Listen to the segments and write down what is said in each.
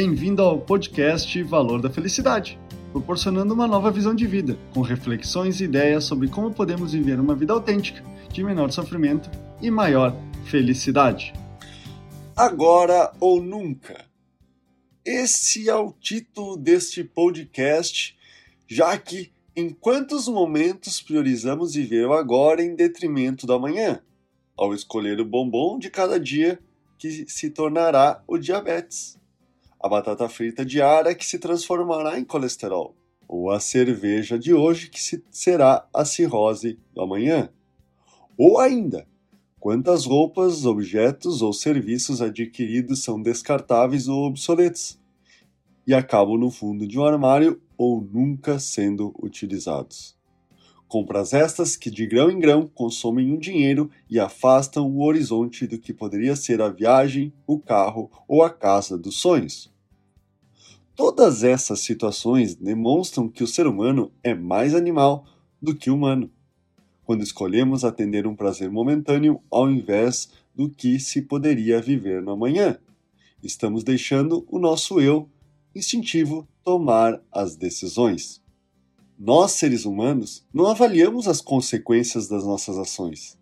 Bem-vindo ao podcast Valor da Felicidade, proporcionando uma nova visão de vida, com reflexões e ideias sobre como podemos viver uma vida autêntica, de menor sofrimento e maior felicidade. Agora ou nunca. Esse é o título deste podcast, já que em quantos momentos priorizamos viver o agora em detrimento do amanhã, ao escolher o bombom de cada dia que se tornará o diabetes? A batata frita diária que se transformará em colesterol, ou a cerveja de hoje que se será a cirrose do amanhã. Ou ainda, quantas roupas, objetos ou serviços adquiridos são descartáveis ou obsoletos e acabam no fundo de um armário ou nunca sendo utilizados. Compras estas que de grão em grão consomem o dinheiro e afastam o horizonte do que poderia ser a viagem, o carro ou a casa dos sonhos. Todas essas situações demonstram que o ser humano é mais animal do que humano, quando escolhemos atender um prazer momentâneo ao invés do que se poderia viver no amanhã. Estamos deixando o nosso eu instintivo tomar as decisões. Nós, seres humanos, não avaliamos as consequências das nossas ações.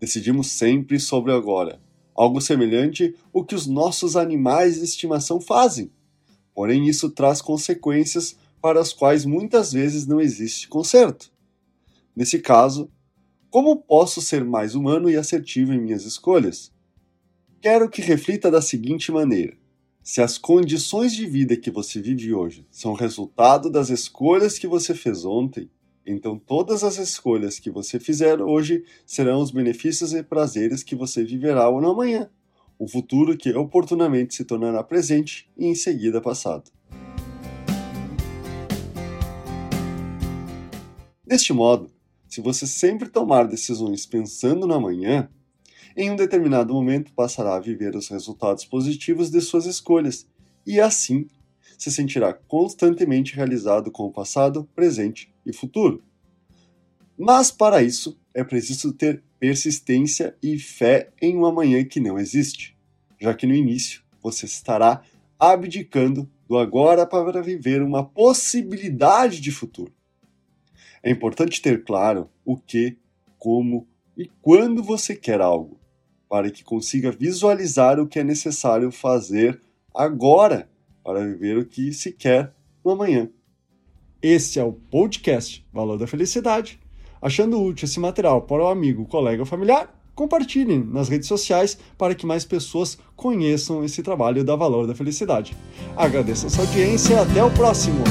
Decidimos sempre sobre o agora, algo semelhante ao que os nossos animais de estimação fazem. Porém, isso traz consequências para as quais muitas vezes não existe conserto. Nesse caso, como posso ser mais humano e assertivo em minhas escolhas? Quero que reflita da seguinte maneira: se as condições de vida que você vive hoje são resultado das escolhas que você fez ontem, então todas as escolhas que você fizer hoje serão os benefícios e prazeres que você viverá no amanhã, o futuro que oportunamente se tornará presente e em seguida passado. Deste modo, se você sempre tomar decisões pensando no amanhã, em um determinado momento passará a viver os resultados positivos de suas escolhas e assim se sentirá constantemente realizado com o passado, presente e futuro. Mas para isso é preciso ter persistência e fé em um amanhã que não existe, já que no início você estará abdicando do agora para viver uma possibilidade de futuro. É importante ter claro o que, como e quando você quer algo para que consiga visualizar o que é necessário fazer agora para viver o que se quer no amanhã. Este é o podcast Valor da Felicidade. Achando útil esse material para o amigo, colega ou familiar, compartilhem nas redes sociais para que mais pessoas conheçam esse trabalho da Valor da Felicidade. Agradeço a sua audiência e até o próximo!